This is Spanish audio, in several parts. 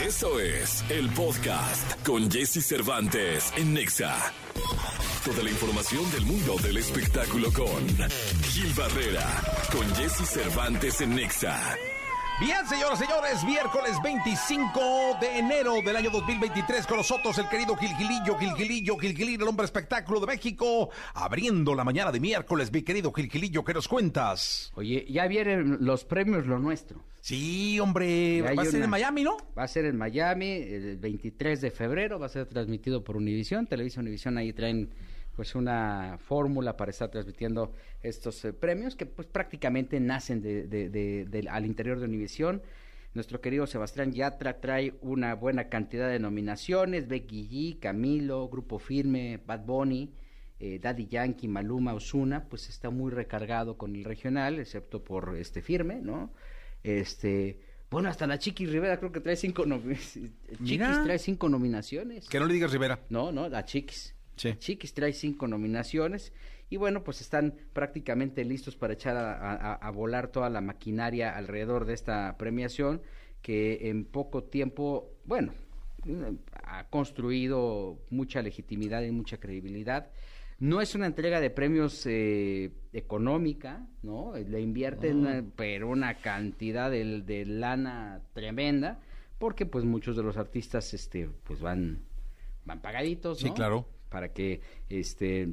Eso es el podcast con Jesse Cervantes en Nexa. Toda la información del mundo del espectáculo con Gil Barrera, con Jesse Cervantes en Nexa. Bien, señoras y señores, miércoles 25 de enero del año 2023 con nosotros el querido Gilgilillo, Gilgilillo, Gilgilillo, el hombre espectáculo de México, abriendo la mañana de miércoles, mi querido Gilgilillo, ¿qué nos cuentas? Oye, ya vienen los premios Lo Nuestro. Sí, hombre, Ya va a ser una- en Miami, ¿no? Va a ser en Miami el 23 de febrero, va a ser transmitido por Univisión, Televisa Univisión, ahí traen pues una fórmula para estar transmitiendo estos eh, premios que pues prácticamente nacen de, de- de- del- al interior de Univisión. Nuestro querido Sebastián Yatra trae una buena cantidad de nominaciones, Becky G, Camilo, Grupo Firme, Bad Bunny, eh, Daddy Yankee, Maluma, Osuna, pues está muy recargado con el regional, excepto por este Firme, ¿no? Este, bueno, hasta la Chiquis Rivera creo que trae cinco nominaciones. Chiquis trae cinco nominaciones. Que no le digas Rivera. No, no, la Chiquis. Sí. Chiquis trae cinco nominaciones y bueno, pues están prácticamente listos para echar a, a- a volar toda la maquinaria alrededor de esta premiación que en poco tiempo, bueno, ha construido mucha legitimidad y mucha credibilidad. No es una entrega de premios eh, económica, ¿no? Le invierten, eh, pero una cantidad de, de lana tremenda, porque pues muchos de los artistas, este, pues van, van pagaditos, Sí, ¿no? claro. Para que, este,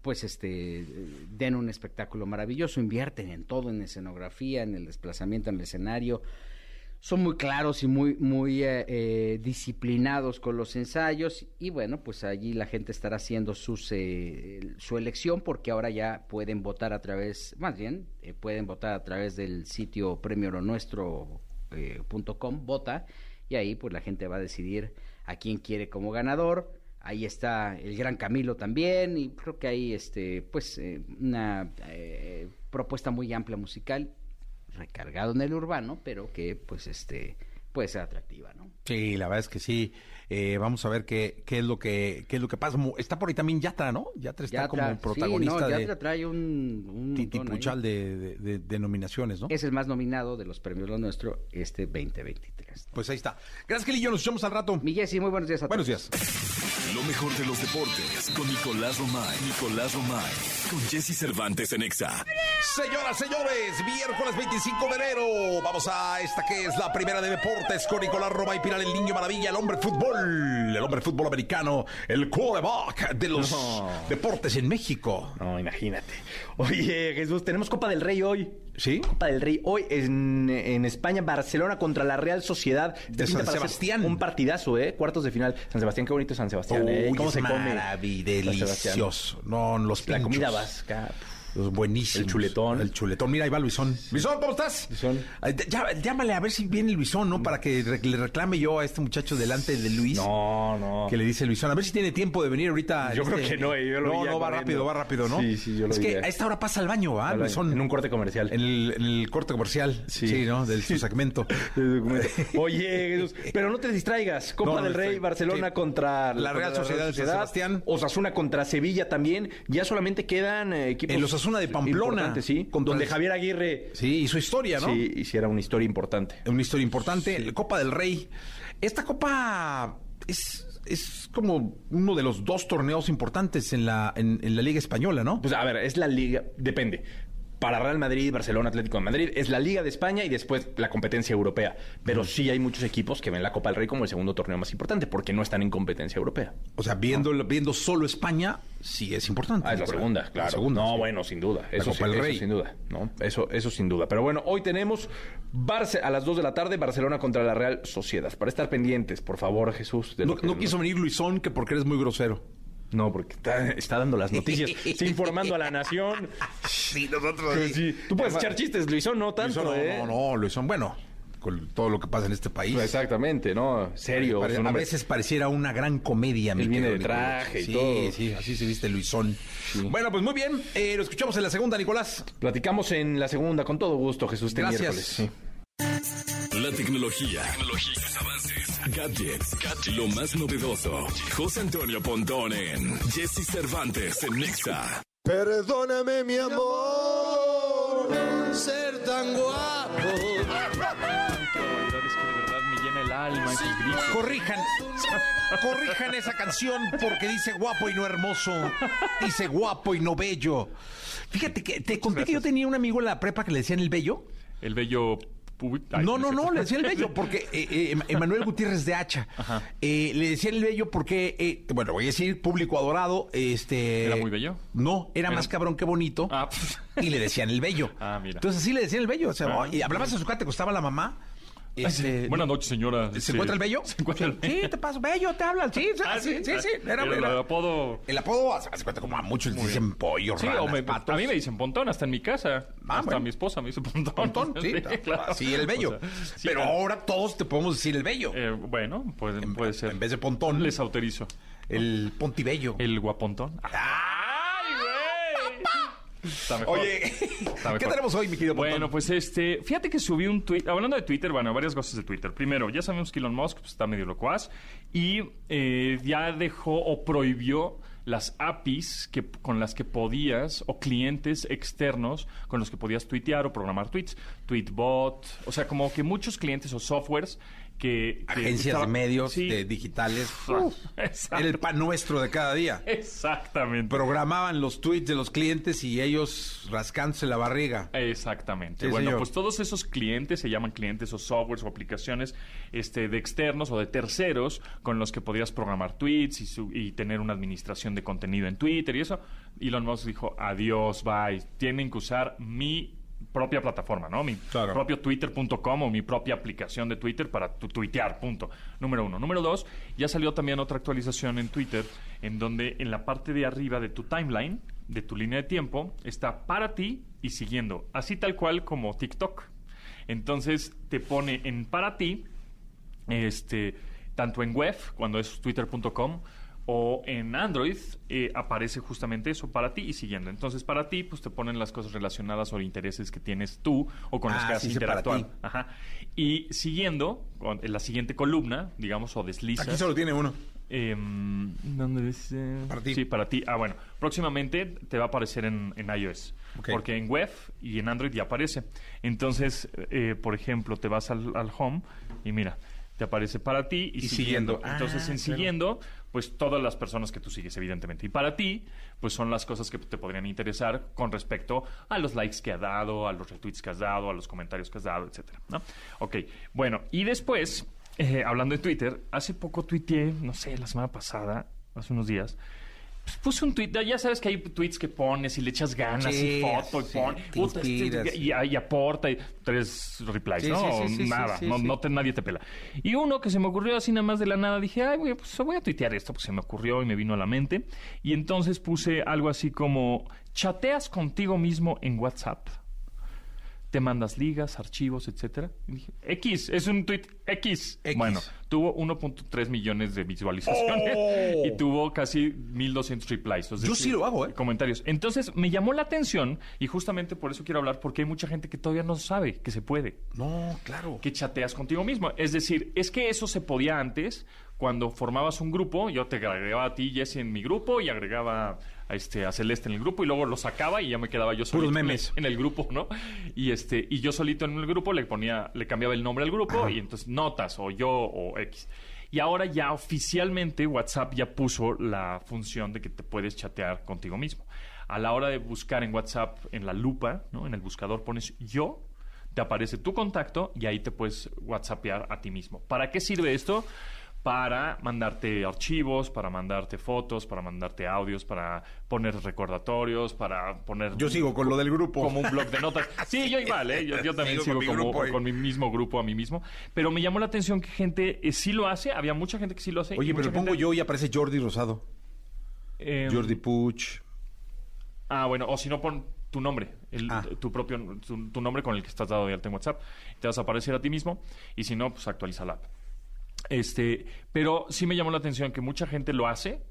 pues, este, den un espectáculo maravilloso, invierten en todo, en escenografía, en el desplazamiento en el escenario, son muy claros y muy muy eh, eh, disciplinados con los ensayos y bueno pues allí la gente estará haciendo sus eh, su elección porque ahora ya pueden votar a través más bien eh, pueden votar a través del sitio premioronuestro.com vota y ahí pues la gente va a decidir a quién quiere como ganador ahí está el gran Camilo también y creo que hay este pues eh, una eh, propuesta muy amplia musical recargado en el urbano, pero que pues este puede ser atractiva, ¿no? Sí, la verdad es que sí. Eh, vamos a ver qué, qué es lo que qué es lo que pasa. Está por ahí también Yatra, ¿no? Yatra está Yatra, como protagonista sí, no, de Yatra trae un, un titipuchal de, de, de- de nominaciones, ¿no? Es el más nominado de los premios Lo Nuestro este 2023. Pues ahí está. Gracias, Gilillo. Nos escuchamos al rato. Mi Jessy, muy buenos días a Buenos todos. días. Lo mejor de los deportes con Nicolás Romay. Nicolás Romay. Con Jesse Cervantes en Exa. Señoras, señores, miércoles 25 de enero. Vamos a esta que es la primera de deportes con Nicolás Roma y Pilar, el niño maravilla, el hombre fútbol, el hombre fútbol americano, el quarterback de los No. deportes en México. No, imagínate. Oye, Jesús, tenemos Copa del Rey hoy. ¿Sí? Copa del Rey hoy en, en España, Barcelona contra la Real Sociedad. De Pinta San Sebastián. Un partidazo, ¿eh? Cuartos de final. San Sebastián, qué bonito San Sebastián, ¿eh? Uy, ¿Cómo es se come? delicioso. No, los La comida pinchos. vasca. Los buenísimos. El chuletón. El chuletón. Mira, ahí va Luisón. Luisón, ¿cómo estás? Luisón. Ay, ya- llámale a ver si viene Luisón, ¿no? Para que re- le reclame yo a este muchacho delante de Luis. No, no. Que le dice Luisón, a ver si tiene tiempo de venir ahorita. Yo creo que no, eh, yo lo No, no, va corriendo. rápido, va rápido, ¿no? Sí, sí, yo lo Es vi que ya. a esta hora pasa al baño, ¿ah, Al Luisón? en un corte comercial. En el, en el corte comercial. Sí, Sí. ¿no? Del su segmento. Oye, Jesús, pero no te distraigas. Copa No, del Rey. Barcelona Sí. contra La Real contra Sociedad de San Sebastián. Osasuna contra Sevilla también. Ya solamente quedan eh, equipos. Osasuna de Pamplona. Sí, Contra donde el- Javier Aguirre Sí, y su historia, ¿no? sí, hiciera una historia importante. Una historia importante. La Copa del Rey. Esta copa es, es como uno de los dos torneos importantes en la, en, en la Liga Española, ¿no? Pues a ver, es la liga, depende. Para Real Madrid, Barcelona, Atlético de Madrid, es la Liga de España y después la competencia europea. Pero sí hay muchos equipos que ven la Copa del Rey como el segundo torneo más importante porque no están en competencia europea. O sea, viendo, viendo solo España, sí es importante. Ah, es la segunda, La claro. segunda, no, sí. bueno, sin duda. La Eso, Copa sí- del eso Rey. sin duda, ¿no? Eso, eso sin duda. Pero bueno, hoy tenemos Barce a las 2 de la tarde, Barcelona contra la Real Sociedad. Para estar pendientes, por favor, Jesús. de no quiso venir Luisón, que porque eres muy grosero. No, porque está, está dando las noticias, está informando a la nación. Sí, nosotros. Sí. Tú puedes echar chistes, Luisón, no tanto, Luisón, ¿eh? no, no, no, Luisón, bueno, con todo lo que pasa en este país. Exactamente, ¿no? Serio. Pare- a veces pareciera una gran comedia. mi Él viene querido de Nicolás. traje y sí, todo. Sí, así se viste Luisón. Bueno, pues muy bien. eh, lo escuchamos en la segunda, Nicolás. Platicamos en la segunda, con todo gusto, Jesús, Gracias. miércoles. Sí. La tecnología, gadgets, gadgets, lo más novedoso. José Antonio Pontón en Jesse Cervantes en Nexa. Perdóname mi amor, ser tan guapo. Qué barbaridad, es que de verdad me llena alma. Corrijan, corrijan esa canción porque dice guapo y no hermoso. Dice guapo y no bello. Fíjate que te conté que yo tenía un amigo en la prepa que le decían el bello. El bello... No, no, no, le decían el bello porque eh, eh, Emanuel Gutiérrez de Hacha. Eh, le decían el bello porque, eh, bueno, voy a decir, público adorado. Este, ¿Era muy bello? No, era, Era- más cabrón que bonito. Ah, pf. Y le decían el bello. Ah, mira. Entonces sí le decían el bello. O sea, Ah. y hablabas a su casa, te costaba la mamá. Este, Buenas noches, señora. ¿Se encuentra el bello? ¿Se encuentra el Sí, te paso. Bello, te hablan. Sí, sí, Ah, sí, sí. sí. Era, el, era- apodo... el apodo, hace hace cuenta como a muchos les dicen pollo, Sí, ranas, o me- patos. a mí me dicen pontón, hasta en mi casa. Ah, hasta bueno. mi esposa me dice pontón. Pontón, sí, claro. sí, el bello. O sea, sí, Pero ah, ahora todos te podemos decir el bello. eh, bueno, puede, En- puede ser. En vez de pontón, Les autorizo. el pontibello. El guapontón. ¡Ay, güey! Está mejor. Oye, Está ¿qué tenemos hoy, mi querido Pontón? Bueno, pues este, fíjate que subí un tweet, hablando de Twitter, bueno, varias cosas de Twitter. Primero, ya sabemos que Elon Musk pues, está medio locuaz y eh, ya dejó o prohibió las APIs que, con las que podías, o clientes externos con los que podías tuitear o programar tweets. Tweetbot, o sea, como que muchos clientes o softwares que... que Agencias estaba- de medios Sí. de digitales. Era el pan nuestro de cada día. Exactamente. Programaban los tweets de los clientes y ellos rascándose la barriga. Exactamente. Sí, bueno, señor. pues todos esos clientes se llaman clientes o softwares o aplicaciones este, de externos o de terceros con los que podrías programar tweets y, su- y tener una administración de contenido en Twitter y eso. Elon Musk dijo, adiós, bye. Tienen que usar mi propia plataforma, ¿no? Mi Claro. propio twitter.com o mi propia aplicación de Twitter para tu tuitear, punto. Número uno. Número dos, ya salió también otra actualización en Twitter en donde en la parte de arriba de tu timeline, de tu línea de tiempo, está para ti y siguiendo, así tal cual como TikTok. Entonces te pone en para ti, este, tanto en web, cuando es twitter.com, o en Android, eh, aparece justamente eso, para ti y siguiendo. Entonces, para ti, pues te ponen las cosas relacionadas o intereses que tienes tú o con los Ah, que has sí, interactuado. Ajá. Y siguiendo, con- en la siguiente columna, digamos, o deslizas. Aquí solo tiene uno. Em, ¿Dónde dice? Para ti. Sí, para ti. Ah, bueno. Próximamente te va a aparecer en, en iOS. Porque en web y en Android ya aparece. Entonces, eh, por ejemplo, te vas al, al home y mira, te aparece para ti y, Y siguiendo. Ah, en claro. siguiendo, pues todas las personas que tú sigues, evidentemente. Y para ti, pues son las cosas que te podrían interesar con respecto a los likes que ha dado, a los retweets que has dado, a los comentarios que has dado, etcétera. ¿no? Ok, bueno, y después, eh, hablando de Twitter, hace poco tuiteé, no sé, la semana pasada, hace unos días, pues puse un tweet, ya sabes que hay tweets que pones y le echas ganas Sí, y foto y sí, pon, te puta, este, y, y aporta y tres replies, Sí, ¿no? nada, no, sí. no te- nadie te pela. Y uno que se me ocurrió así nada más de la nada, dije, ay, güey, pues voy a tuitear esto, pues se me ocurrió y me vino a la mente. Y entonces puse algo así como, chateas contigo mismo en WhatsApp. Te mandas ligas, archivos, etcétera. Y dije, X, es un tweet X. X. Bueno, tuvo 1.3 millones de visualizaciones ¡Oh! y tuvo casi 1200 replies. es Yo sí lo hago, ¿eh? Comentarios. Entonces me llamó la atención y justamente por eso quiero hablar, porque hay mucha gente que todavía no sabe que se puede No, claro. que chateas contigo mismo. Es decir, es que eso se podía antes cuando formabas un grupo, yo te agregaba a ti, Jesse, en mi grupo y agregaba a, este, a Celeste en el grupo y luego lo sacaba y ya me quedaba yo solito Puros en el- memes. En, el, grupo, ¿no? Y este y yo solito en el grupo le ponía, le cambiaba el nombre al grupo y entonces notas o yo o X. Y ahora ya oficialmente WhatsApp ya puso la función de que te puedes chatear contigo mismo. A la hora de buscar en WhatsApp, en la lupa, ¿no? En el buscador pones yo te aparece tu contacto y ahí te puedes WhatsAppear a ti mismo. ¿Para qué sirve esto? Para mandarte archivos, para mandarte fotos, para mandarte audios, para poner recordatorios, para poner... Yo sigo con lo del grupo. Como un blog de notas. Sí, yo igual, ¿eh? Yo, yo también Sigo sigo, con mi como- grupo ahí. con mi mismo grupo a mí mismo. Pero me llamó la atención que gente eh, sí lo hace. Había mucha gente que sí lo hace. Oye, pero pongo gente- yo y aparece Jordi Rosado. eh, Jordi Puch. Ah, bueno, o si no pon tu nombre, el- Ah. tu propio tu, tu nombre con el que estás dado de alta en WhatsApp. Te vas a aparecer a ti mismo y si no, pues actualiza la app. Este, pero sí me llamó la atención que mucha gente lo hace.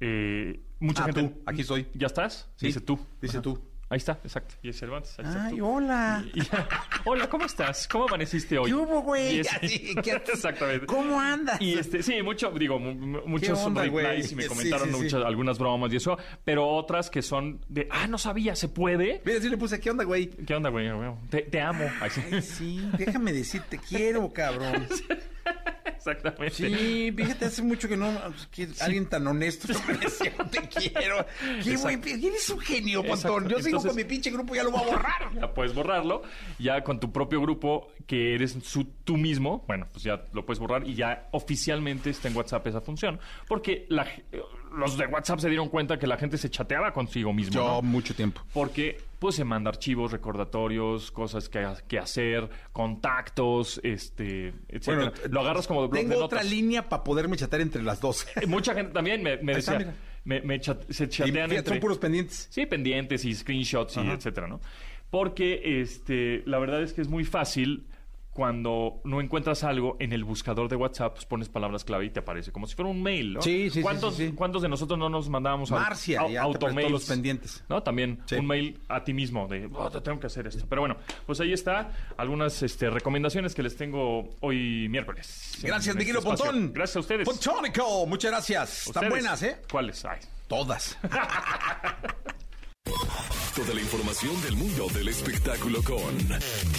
eh, mucha Ah, gente. tú, aquí estoy. ¿Ya estás? Sí, Dice tú. dice tú. Ahí está, exacto. Y es Cervantes. Ahí Ay, hola. Y- Hola, ¿cómo estás? ¿Cómo amaneciste hoy? ¿Qué hubo, güey? Y es- Así, ¿qué- Exactamente. ¿Cómo andas? Y este, sí, mucho, digo, mu- mu- muchos onda, replies y me comentaron sí, sí. muchas, algunas bromas y eso, pero otras que son de, ah, no sabía, ¿se puede? Mira, sí le puse, ¿qué onda, güey? ¿Qué onda, güey? Te, te amo. Ay, sí. Ay, sí, déjame decir, te quiero, cabrón. Exactamente. Sí, fíjate, hace mucho que no. que alguien tan honesto me decía, te quiero. ¿Qué güey? Eres un genio, Pontón. Yo sigo Entonces- con mi pinche grupo, ya lo voy a borrar. Ya puedes borrarlo. Ya con tu propio grupo, que eres su- tú mismo, bueno, pues ya lo puedes borrar y ya oficialmente está en WhatsApp esa función. Porque la los de WhatsApp se dieron cuenta que la gente se chateaba consigo mismo. Yo, ¿no? mucho tiempo. Porque pues se manda archivos, recordatorios, cosas que, que hacer, contactos, este, etcétera. lo agarras como de blog de Tengo otra notas. línea para poderme chatear entre las dos. Eh, Mucha gente también me, me está, decía, mira. me, me chat- se Y chatean fíjate, entre... son puros pendientes. Sí, pendientes y screenshots y etcétera, ¿no? Porque este, la verdad es que es muy fácil cuando no encuentras algo en el buscador de WhatsApp, pues pones palabras clave y te aparece como si fuera un mail, ¿no? Sí, sí, ¿Cuántos, sí, sí. ¿Cuántos de nosotros no nos mandábamos a Marcia, automails? los pendientes. ¿No? También Sí. un mail a ti mismo de, oh, te tengo que hacer esto. Pero bueno, pues ahí está algunas este, recomendaciones que les tengo hoy miércoles. Gracias, En mi este. Pontón. Gracias a ustedes. Pontónico, muchas gracias. Están buenas, ¿eh? ¿Cuáles? Ay, Todas. Toda la información del mundo del espectáculo con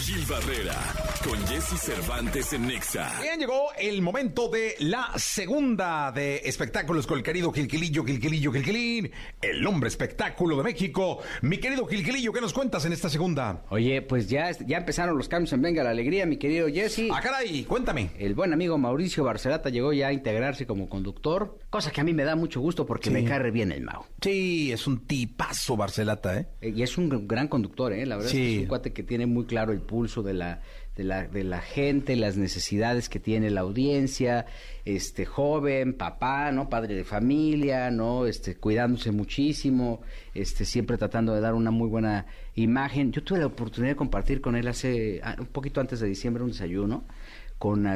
Gil Barrera, con Jesse Cervantes en Nexa. Bien, llegó el momento de la segunda de espectáculos con el querido Gilquilillo, Gilquilillo, Gilquilín, el hombre espectáculo de México. Mi querido Gilquilillo, ¿qué nos cuentas en esta segunda? Oye, pues ya, ya empezaron los cambios en Venga la Alegría, mi querido Jesse. Ah, caray, cuéntame. El buen amigo Mauricio Barcelata llegó ya a integrarse como conductor, cosa que a mí me da mucho gusto porque Sí. me cae re bien el Mau. Sí, es un tipazo Barcelata, ¿eh? Eh, Y es un gr- gran conductor, ¿eh? La verdad es que es un cuate que tiene muy claro el pulso de la, de la, de la gente, las necesidades que tiene la audiencia, este joven, papá, ¿no? Padre de familia, ¿no? Este, cuidándose muchísimo, este, siempre tratando de dar una muy buena imagen. Yo tuve la oportunidad de compartir con él hace, ah, un poquito antes de diciembre, un desayuno, con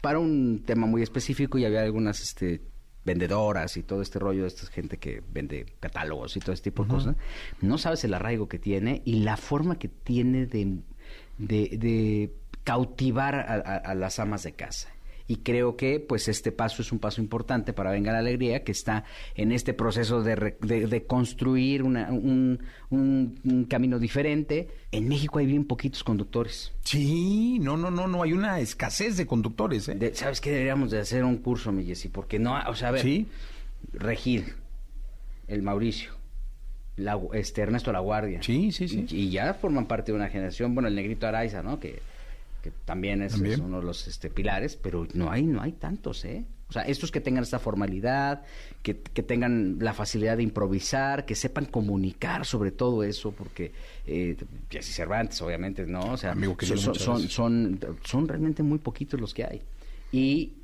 para un tema muy específico y había algunas, este, vendedoras y todo este rollo de esta gente que vende catálogos y todo este tipo de cosas, no sabes el arraigo que tiene y la forma que tiene de, de, de cautivar a, a- a las amas de casa. Y creo que pues este paso es un paso importante para Venga la Alegría, que está en este proceso de, re- de- de construir una- un, un- un camino diferente. En México hay bien poquitos conductores. Sí, no, no, no, no, hay una escasez de conductores, ¿eh? De- ¿Sabes qué? Deberíamos de hacer un curso, mi Jessy, porque no, o sea, a ver, Sí. Regir, el Mauricio, la, este Ernesto La Guardia. Sí, sí, sí. Y, y ya forman parte de una generación, bueno, el negrito Araiza, ¿no? Que, que también, es, También. es uno de los este, pilares, pero no hay, no hay tantos, ¿eh? O sea, estos que tengan esta formalidad, que, que tengan la facilidad de improvisar, que sepan comunicar sobre todo eso, porque eh, Cervantes, obviamente, ¿no? O sea, Amigo son, son, son, son realmente muy poquitos los que hay. Y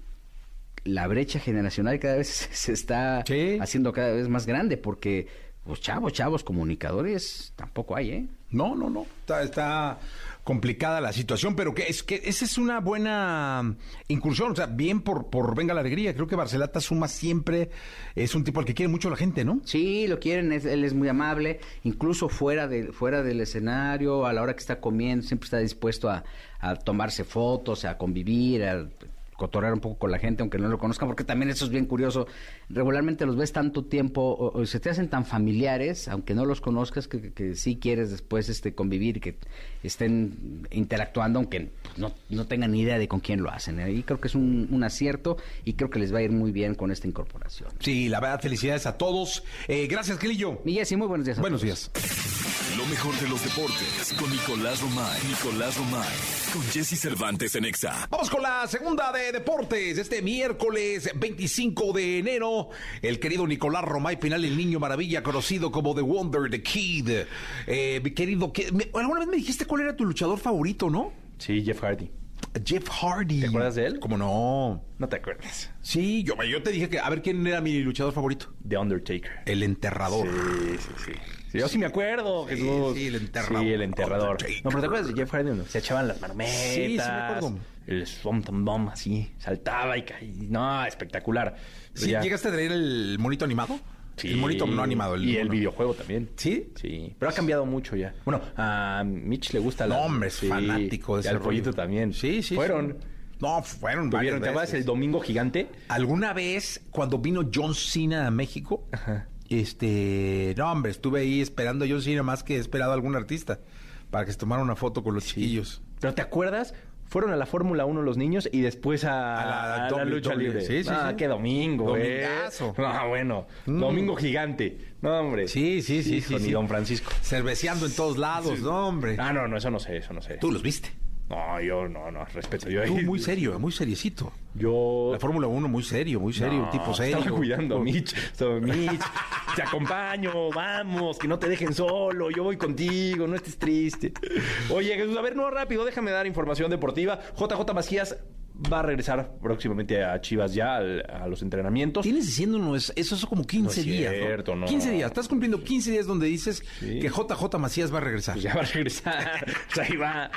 la brecha generacional cada vez se está Sí. haciendo cada vez más grande, porque pues chavos, chavos, comunicadores, tampoco hay, ¿eh? No, no, no. Está, está complicada la situación, pero que es que esa es una buena incursión. O sea, bien por, por Venga la Alegría. Creo que Barcelata suma siempre. Es un tipo al que quiere mucho la gente, ¿no? Sí, lo quieren, es- él es muy amable, incluso fuera, de, fuera del escenario, a la hora que está comiendo, siempre está dispuesto a, a tomarse fotos, a convivir, a cotorrear un poco con la gente, aunque no lo conozcan, porque también eso es bien curioso. Regularmente los ves tanto tiempo, o, o se te hacen tan familiares, aunque no los conozcas, que, que- que sí quieres después este convivir, que estén interactuando, aunque pues, no, no tengan ni idea de con quién lo hacen. ¿eh? Y creo que es un, un acierto y creo que les va a ir muy bien con esta incorporación. Sí, la verdad, felicidades a todos. Eh, gracias, Gilillo. Mi Jessy, muy buenos días. a Buenos todos. días. Lo mejor de los deportes con Nicolás Romay. Nicolás Romay. Con Jesse Cervantes en Exa. Vamos con la segunda de deportes. Este miércoles 25 de enero, el querido Nicolás Romay Pinal, el niño maravilla, conocido como The Wonder, The Kid. Eh, mi querido, ¿qué- me- alguna vez me dijiste cuál era tu luchador favorito, ¿no? Sí, Jeff Hardy. Jeff Hardy. ¿Te acuerdas de él? ¿Cómo no? No te acuerdas. Sí, yo, yo te dije que a ver quién era mi luchador favorito. The Undertaker. El enterrador. Sí, sí, sí. Sí, yo sí me acuerdo, Sí, Jesús. sí, el enterrador. Sí, el enterrador. Undertaker. No, pero ¿te acuerdas de Jeff Hardy? donde Se echaban las marmetas. Sí, sí me acuerdo. El Swamp Bomb así, saltaba y caía. No, espectacular. Pero ¿Sí, ya- ¿Llegaste a traer el monito animado? Sí. El monito no animado. y el videojuego también. ¿Sí? Sí, pero ha cambiado mucho ya. Bueno, a Mitch le gusta la... No, hombre, es sí, fanático de y ese rollo. pollito también. Sí, sí. Fueron. sí. No, fueron. ¿Te acuerdas el domingo gigante? ¿Alguna vez cuando vino John Cena a México? Este, no, hombre, estuve ahí esperando a John Cena más que he esperado a algún artista para que se tomara una foto con los chiquillos. Pero ¿te acuerdas? Fueron a la Fórmula 1 los niños y después a, A la a la lucha doble. libre. Sí, sí, ah, sí. qué domingo, Domingazo. ¿eh? Ah, bueno. Domingo gigante. No, hombre. Sí, sí, sí, Hijo, sí, Ni sí. don Francisco. Cerveceando en todos lados, no, hombre. Ah, no, no, eso no sé, eso no sé. Tú los viste. No, yo no, no, respeto. Yo, Tú muy serio, muy seriecito. Yo... La Fórmula 1 muy serio, muy serio, No, tipo serio. Estaba cuidando a Mitch. Estaba, Mitch, te acompaño, vamos, que no te dejen solo, yo voy contigo, no estés triste. Oye, Jesús, a ver, no, rápido, déjame dar información deportiva. JJ Macías va a regresar próximamente a Chivas ya al- a los entrenamientos. Tienes diciéndonos eso, eso como 15 No es días. cierto, no. 15 días. Estás cumpliendo 15 días donde dices Sí. que JJ Macías va a regresar. Pues ya va a regresar. O sea, ahí va.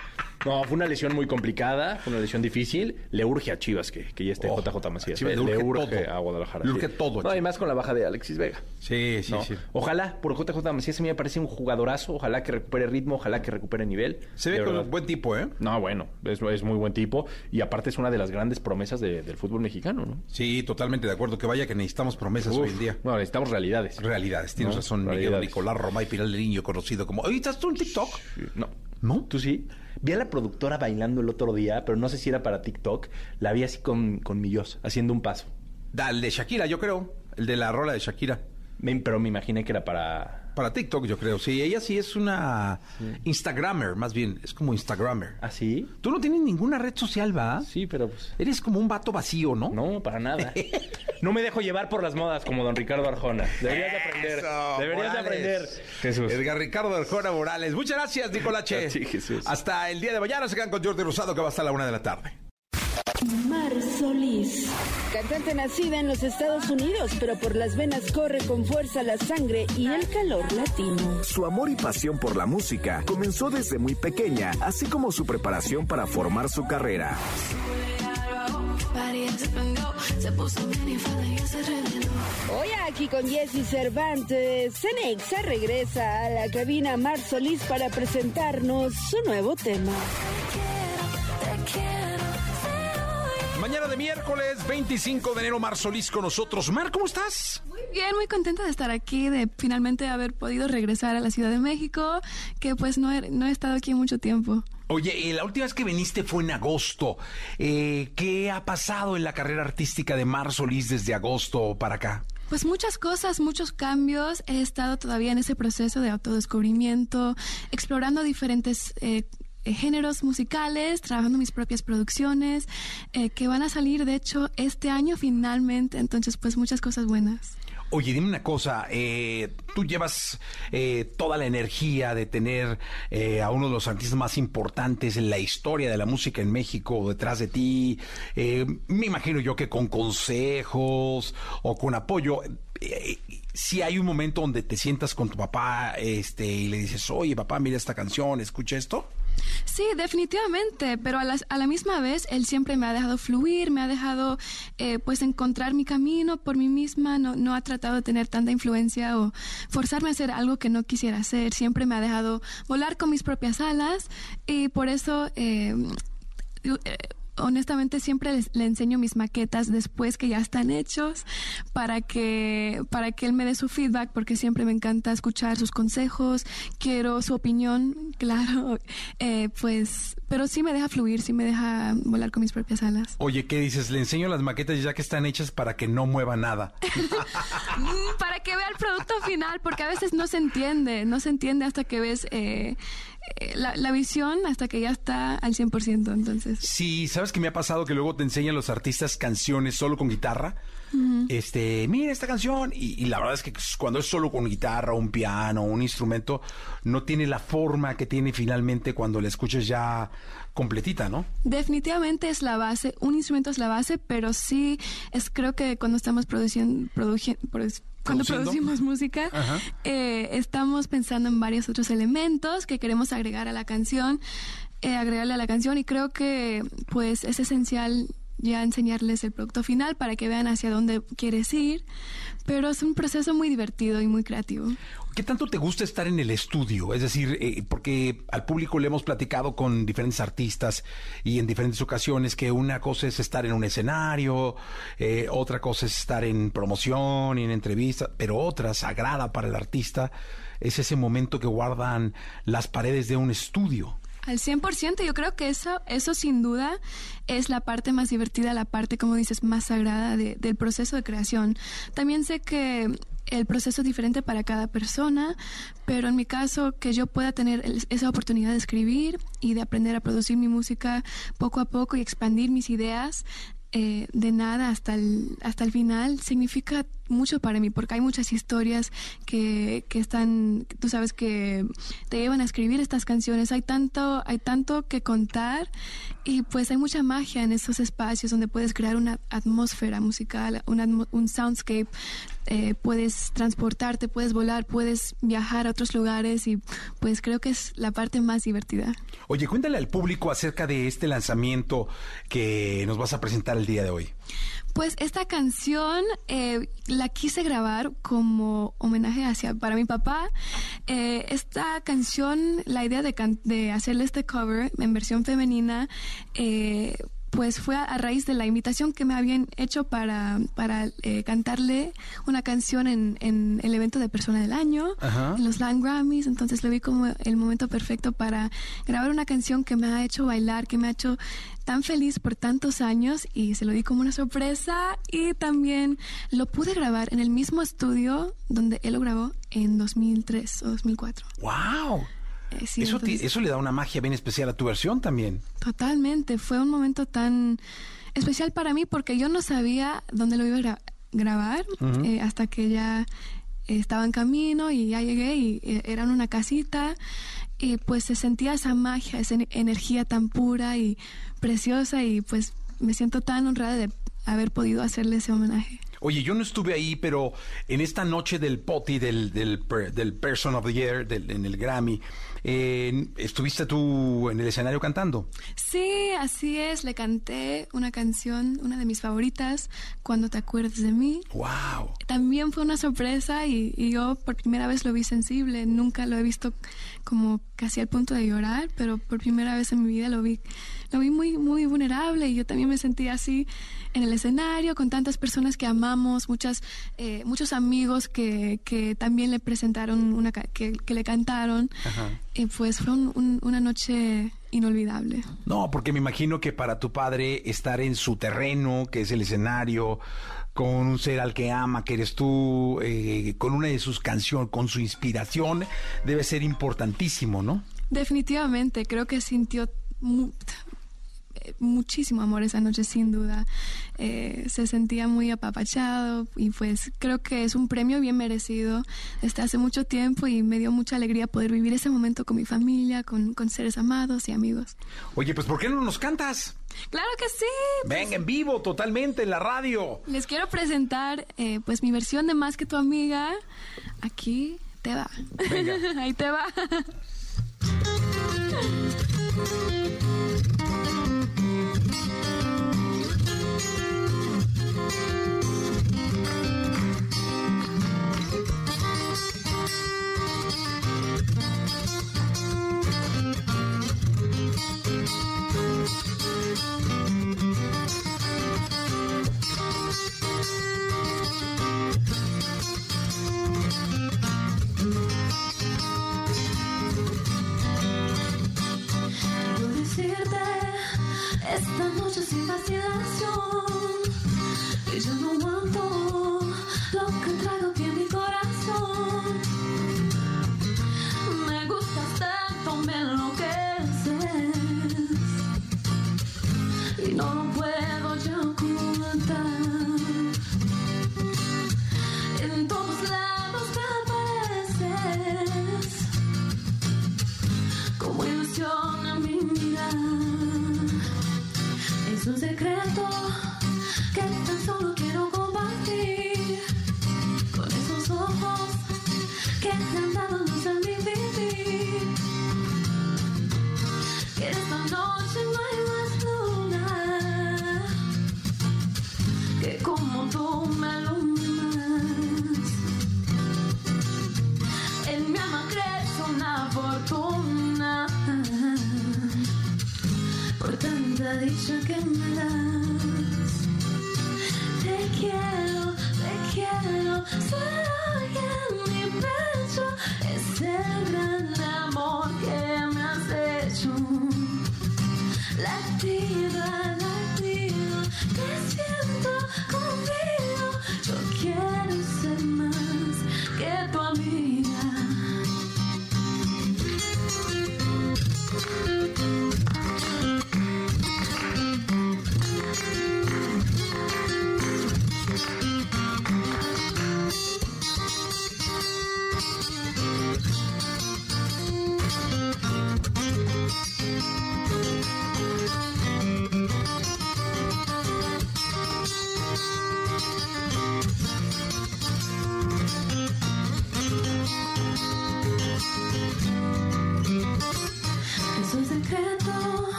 No, fue una lesión muy complicada, fue una lesión difícil. Le urge a Chivas que, que ya esté Oh, JJ Macías. Chivas Eh, le le urge todo. a Guadalajara. Le sí. urge todo a No, Chivas. además con la baja de Alexis Vega. Sí, sí, ¿no? sí. Ojalá, por JJ Macías a mí me parece un jugadorazo. Ojalá que recupere ritmo, ojalá que recupere nivel. Se ve De verdad. un buen tipo, ¿eh? No, bueno, es, es muy buen tipo. Y aparte es una de las grandes promesas de- del fútbol mexicano, ¿no? Sí, totalmente de acuerdo. Que vaya que necesitamos promesas Uf, hoy en día. Bueno, necesitamos realidades. Realidades, tienes No, razón, Miguel. Nicolás Romay Piral del Niño, conocido como. ¿estás tú en TikTok? No. ¿No? ¿Tú sí? Vi a la productora bailando el otro día, pero no sé si era para TikTok. La vi así con, con mi Dios, haciendo un paso. Da, el de Shakira, yo creo. El de la rola de Shakira. Me- pero me imaginé que era para... Para TikTok, yo creo. Sí, ella sí es una Instagrammer, más bien. Es como Instagrammer. ¿Ah, sí? Tú no tienes ninguna red social, ¿va? Sí, pero pues... Eres como un vato vacío, ¿no? No, para nada. No me dejo llevar por las modas como don Ricardo Arjona. Deberías de aprender. Eso, Deberías de aprender. Jesús. Edgar Ricardo Arjona Morales. Muchas gracias, Nicolache. Ti, Jesús. Hasta el día de mañana se quedan con Jordi Rosado, que va hasta la una de la tarde. Mar Solís. Cantante nacida en los Estados Unidos, pero por las venas corre con fuerza la sangre y el calor latino. Su amor y pasión por la música comenzó desde muy pequeña, así como su preparación para formar su carrera. Hoy aquí con Jesse Cervantes, Cenexa regresa a la cabina Mar Solís para presentarnos su nuevo tema. De miércoles 25 de enero, Mar Solís con nosotros. Mar, ¿cómo estás? Muy bien, muy contenta de estar aquí, de finalmente haber podido regresar a la Ciudad de México, que pues no he, no he estado aquí mucho tiempo. Oye, eh, la última vez que viniste fue en agosto. Eh, ¿Qué ha pasado en la carrera artística de Mar Solís desde agosto para acá? Pues muchas cosas, muchos cambios. He estado todavía en ese proceso de autodescubrimiento, explorando diferentes eh, géneros musicales, trabajando mis propias producciones, eh, que van a salir, de hecho, este año finalmente. Entonces, pues muchas cosas buenas. Oye, dime una cosa, eh, tú llevas eh, toda la energía de tener eh, a uno de los artistas más importantes en la historia de la música en México detrás de ti. Eh, me imagino yo que con consejos o con apoyo. eh, si hay un momento donde te sientas con tu papá este, y le dices, oye papá, mira esta canción, escucha esto. Sí, definitivamente, pero a la, a la misma vez él siempre me ha dejado fluir, me ha dejado eh, pues encontrar mi camino por mí misma, no, no ha tratado de tener tanta influencia o forzarme a hacer algo que no quisiera hacer, siempre me ha dejado volar con mis propias alas y por eso... eh, honestamente siempre les- le enseño mis maquetas después que ya están hechos para que para que él me dé su feedback porque siempre me encanta escuchar sus consejos quiero su opinión claro eh, pues pero sí me deja fluir sí me deja volar con mis propias alas Oye, ¿qué dices? Le enseño las maquetas ya que están hechas para que no mueva nada. Mm, para que vea el producto final porque a veces no se entiende no se entiende hasta que ves eh, eh, la, la visión hasta que ya está al 100% entonces Sí, ¿sabes qué me ha pasado? Que luego te enseñan los artistas canciones solo con guitarra. Este, mira esta canción. Y, y la verdad es que cuando es solo con guitarra, un piano, un instrumento, no tiene la forma que tiene finalmente cuando la escuchas ya completita, ¿no? Definitivamente es la base, un instrumento es la base, pero sí es creo que cuando estamos produciendo, produji- produ- cuando producimos música, eh, estamos pensando en varios otros elementos que queremos agregar a la canción, eh, agregarle a la canción y creo que pues es esencial ya enseñarles el producto final para que vean hacia dónde quieres ir, pero es un proceso muy divertido y muy creativo. ¿Qué tanto te gusta estar en el estudio? Es decir, eh, porque al público le hemos platicado con diferentes artistas y en diferentes ocasiones que una cosa es estar en un escenario, eh, otra cosa es estar en promoción y en entrevistas, pero otra sagrada para el artista es ese momento que guardan las paredes de un estudio. Al 100%, yo creo que eso, eso sin duda es la parte más divertida, la parte, como dices, más sagrada de- del proceso de creación. También sé que el proceso es diferente para cada persona, pero en mi caso, que yo pueda tener esa oportunidad de escribir y de aprender a producir mi música poco a poco y expandir mis ideas, eh, de nada hasta el, hasta el final significa mucho para mí porque hay muchas historias que, que están, tú sabes que te llevan a escribir estas canciones, hay tanto, hay tanto que contar y pues hay mucha magia en esos espacios donde puedes crear una atmósfera musical, atmo- un soundscape, eh, puedes transportarte, puedes volar, puedes viajar a otros lugares y pues creo que es la parte más divertida. Oye, cuéntale al público acerca de este lanzamiento que nos vas a presentar el día de hoy. Pues esta canción eh, la quise grabar como homenaje hacia para mi papá. Eh, esta canción, la idea de, de hacerle este cover en versión femenina, eh, pues fue a, a raíz de la invitación que me habían hecho para, para eh, cantarle una canción en, en el evento de Persona del Año, Ajá. en los Latin Grammys. Entonces lo vi como el momento perfecto para grabar una canción que me ha hecho bailar, que me ha hecho tan feliz por tantos años y se lo di como una sorpresa y también lo pude grabar en el mismo estudio donde él lo grabó en 2003 o 2004. ¡Wow! Eh, sí, eso, le da una magia bien especial a tu versión también. Totalmente, fue un momento tan especial para mí porque yo no sabía dónde lo iba a gra- grabar eh, hasta que ya estaba en camino y ya llegué y eh, era en una casita y pues se sentía esa magia, esa ener- energía tan pura y preciosa y pues me siento tan honrada de haber podido hacerle ese homenaje. Oye, yo no estuve ahí, pero en esta noche del POTI, del, del, del Person of the Year, del- en el Grammy, eh, ¿estuviste tú en el escenario cantando? Sí, así es, le canté una canción, una de mis favoritas, Cuando te acuerdes de mí. ¡Wow! También fue una sorpresa y, y yo por primera vez lo vi sensible. Nunca lo he visto como casi al punto de llorar, pero por primera vez en mi vida lo vi, lo vi muy, muy vulnerable y yo también me sentí así en el escenario con tantas personas que amamos, muchas, eh, muchos amigos que, que también le presentaron una, que, que le cantaron. Y pues fue un- un- una noche inolvidable. No, porque me imagino que para tu padre estar en su terreno, que es el escenario, con un ser al que ama, que eres tú, eh, con una de sus canciones, con su inspiración, debe ser importantísimo, ¿no? Definitivamente, creo que sintió muchísimo amor esa noche, sin duda. Eh, se sentía muy apapachado y pues creo que es un premio bien merecido desde hace mucho tiempo y me dio mucha alegría poder vivir ese momento con mi familia, con, con seres amados y amigos. Oye, pues ¿por qué no nos cantas? Claro que sí. Venga, en vivo, totalmente, en la radio. Les quiero presentar eh, pues mi versión de Más que tu amiga. Aquí te va. Ahí te va. esta noche sin vacilación que yo no aguanto lo que traigo aquí en por tanta dicha que me das.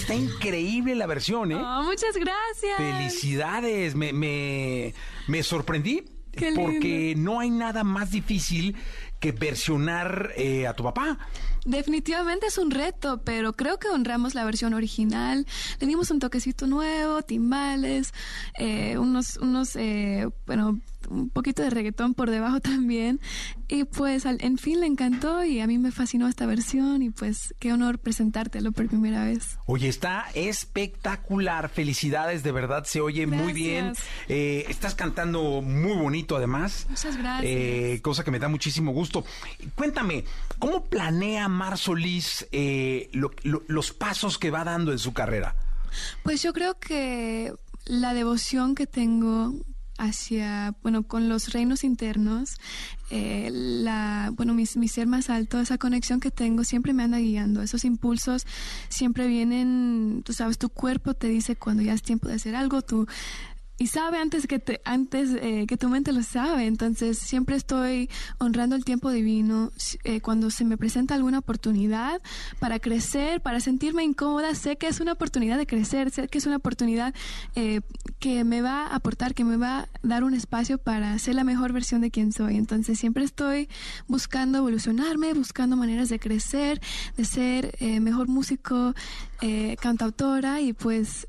Está increíble la versión, ¿eh? Oh, muchas gracias. Felicidades, me, me, me sorprendí Qué lindo. porque no hay nada más difícil que versionar eh, a tu papá. Definitivamente es un reto, pero creo que honramos la versión original. Le dimos un toquecito nuevo, timbales, eh, unos, unos, eh, bueno, un poquito de reggaetón por debajo también. Y pues al- en fin le encantó y a mí me fascinó esta versión y pues qué honor presentártelo por primera vez. Oye, está espectacular. Felicidades, de verdad, se oye muy bien. Eh, estás cantando muy bonito, además. Muchas gracias. Eh, cosa que me da muchísimo gusto. Cuéntame, ¿cómo planea Mar Solís eh, lo- lo- los pasos que va dando en su carrera? Pues yo creo que la devoción que tengo hacia, bueno, con los reinos internos, eh, la, bueno, mi, mi ser más alto, esa conexión que tengo siempre me anda guiando. Esos impulsos siempre vienen, tú sabes, tu cuerpo te dice cuando ya es tiempo de hacer algo, tú y sabe antes que te, antes eh, que tu mente lo sabe. Entonces siempre estoy honrando el tiempo divino eh, cuando se me presenta alguna oportunidad para crecer para sentirme incómoda. Sé que es una oportunidad de crecer sé que es una oportunidad eh, que me va a aportar que me va a dar un espacio para ser la mejor versión de quien soy. Entonces siempre estoy buscando evolucionarme buscando maneras de crecer de ser eh, mejor músico cantautora. Y pues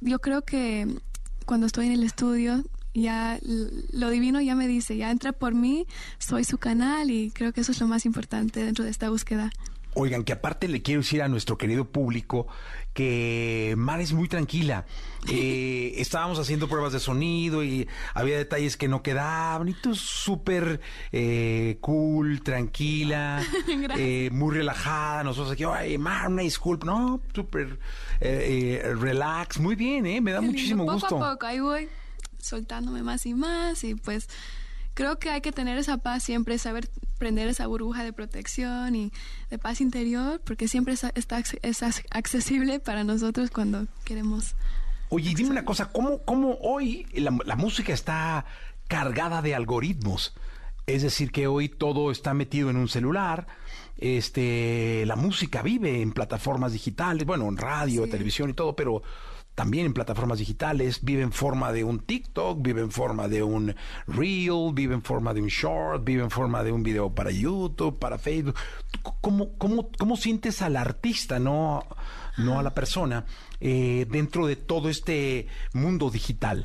yo creo que cuando estoy en el estudio, ya lo divino ya me dice, ya entra por mí, soy su canal y creo que eso es lo más importante dentro de esta búsqueda. Oigan, que aparte le quiero decir a nuestro querido público que Mar es muy tranquila. Eh, estábamos haciendo pruebas de sonido y había detalles que no quedaban y tú súper eh, cool, tranquila, eh, muy relajada. Nosotros aquí, ay, Mar, una disculpa. No, súper eh, relax, muy bien, ¿eh? Me da Qué lindo. muchísimo poco gusto. a poco, ahí voy soltándome más y más y pues creo que hay que tener esa paz siempre, saber prender esa burbuja de protección y de paz interior, porque siempre es, está, acce- es ac- accesible para nosotros cuando queremos. Oye, dime una cosa, ¿cómo, cómo hoy la, la música está cargada de algoritmos? Es decir, que hoy todo está metido en un celular, este, la música vive en plataformas digitales, bueno, en radio, Sí. televisión y todo, pero también en plataformas digitales, vive en forma de un TikTok, vive en forma de un Reel, vive en forma de un Short, vive en forma de un video para YouTube, para Facebook. ¿Tú ¿Cómo, cómo, cómo sientes al artista, no, no a la persona, eh, dentro de todo este mundo digital?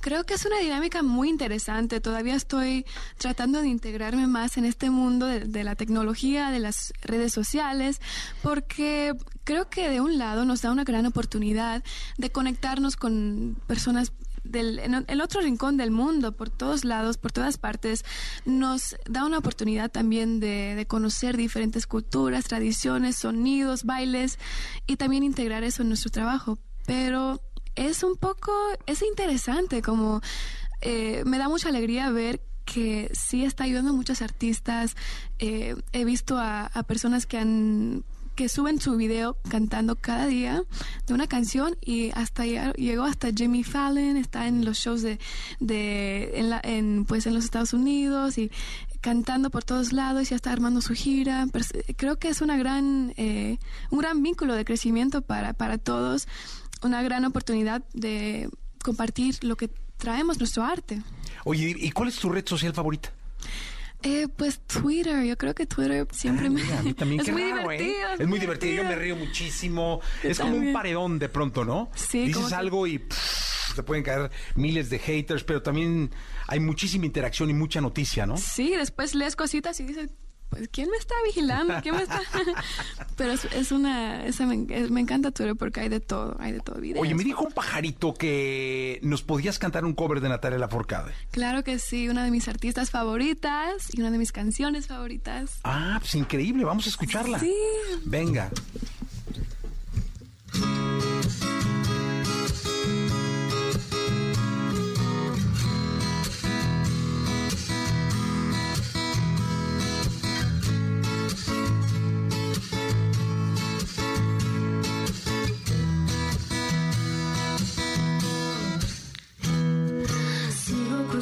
Creo que es una dinámica muy interesante. Todavía estoy tratando de integrarme más en este mundo de, de la tecnología, de las redes sociales, porque creo que de un lado nos da una gran oportunidad de conectarnos con personas del, en el otro rincón del mundo, por todos lados, por todas partes, nos da una oportunidad también de, de conocer diferentes culturas, tradiciones, sonidos, bailes y también integrar eso en nuestro trabajo. Pero es un poco, es interesante, como eh, me da mucha alegría ver que sí está ayudando a muchos artistas. Eh, he visto a, a personas que han que suben su video cantando cada día de una canción y hasta lleg- llegó hasta Jimmy Fallon está en los shows de, en, la- en, pues en los Estados Unidos y cantando por todos lados y ya está armando su gira creo que es una gran eh, un gran vínculo de crecimiento para para todos una gran oportunidad de compartir lo que traemos nuestro arte Oye, ¿y cuál es tu red social favorita? Eh, pues Twitter, yo creo que Twitter siempre Ah, me... mira, a mí también, es qué muy raro, ¿eh? divertido. Es muy divertido, yo me río muchísimo. Es como un paredón de pronto, ¿no? Sí, Dices que- algo y pff, te pueden caer miles de haters, pero también hay muchísima interacción y mucha noticia, ¿no? Sí, después lees cositas y dices, pues, ¿quién me está vigilando? ¿Quién me está...? Pero es, es una... Esa me, es- me encanta Twitter porque hay de todo, hay de todo. Videos, Oye, me dijo un pajarito que nos podías cantar un cover de Natalia Lafourcade. Claro que sí, una de mis artistas favoritas y una de mis canciones favoritas. Ah, pues increíble, vamos a escucharla. Sí. Venga.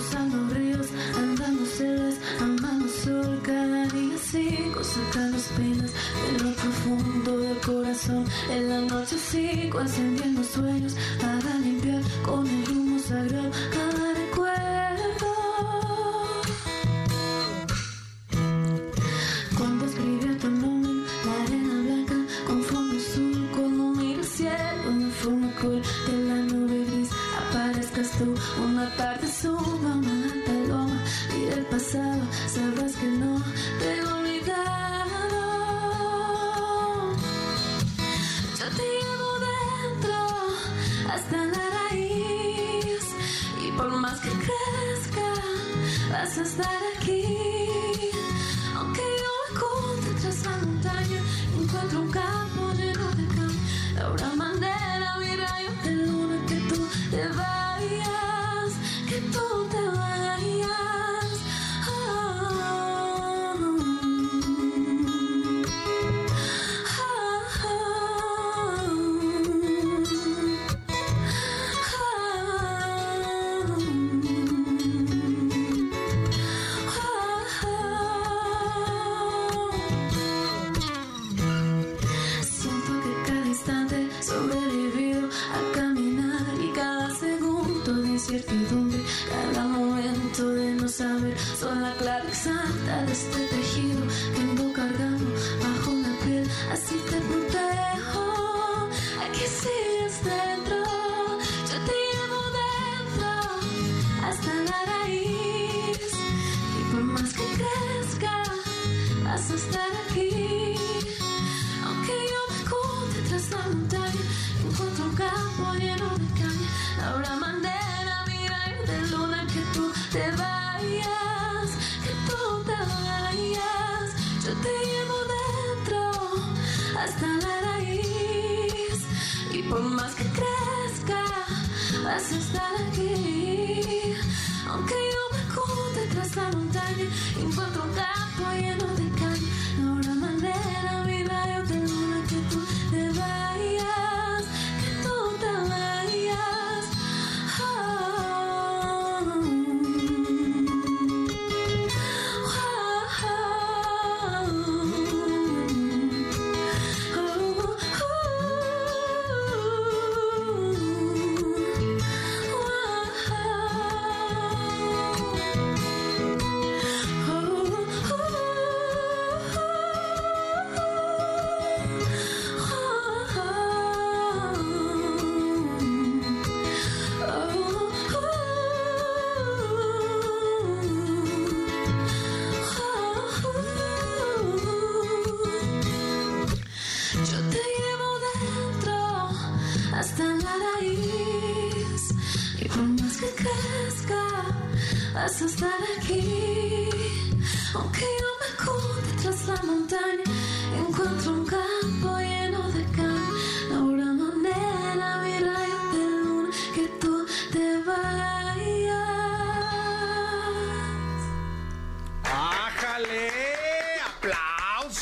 cruzando ríos, andando selvas, amando sol cada día sigo sacando espinas de lo profundo del corazón. En la noche sigo encendiendo sueños para limpiar con el humo sagrado cada recuerdo.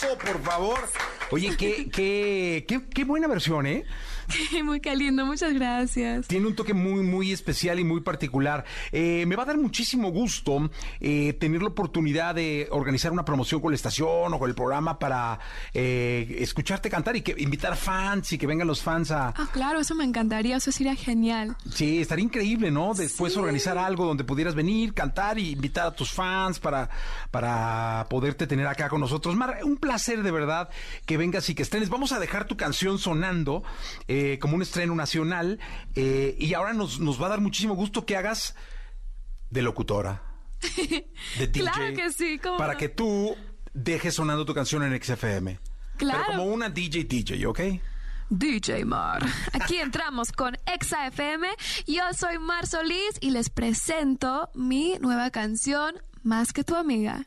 ¡Aplauso, por favor! Oye, qué, qué, qué, qué buena versión, ¿eh? Muy lindo, muchas gracias. Tiene un toque muy, muy especial y muy particular. Eh, me va a dar muchísimo gusto eh, tener la oportunidad de organizar una promoción con la estación o con el programa para eh, escucharte cantar y que invitar fans y que vengan los fans a... Ah, claro, eso me encantaría, eso sería genial. Sí, estaría increíble, ¿no? Después Sí. organizar algo donde pudieras venir, cantar y invitar a tus fans para, para poderte tener acá con nosotros. Mar, un placer de verdad que vengas y que estrenes. Vamos a dejar tu canción sonando eh, como un estreno nacional eh, y ahora nos, nos va a dar muchísimo gusto que hagas de locutora, de DJ. Claro que sí, ¿cómo Para que tú dejes sonando tu canción en XFM. Pero Claro. como una DJ DJ, ¿ok? DJ Mar. Aquí entramos con Exa FM. Yo soy Mar Solís y les presento mi nueva canción, Más que tu amiga.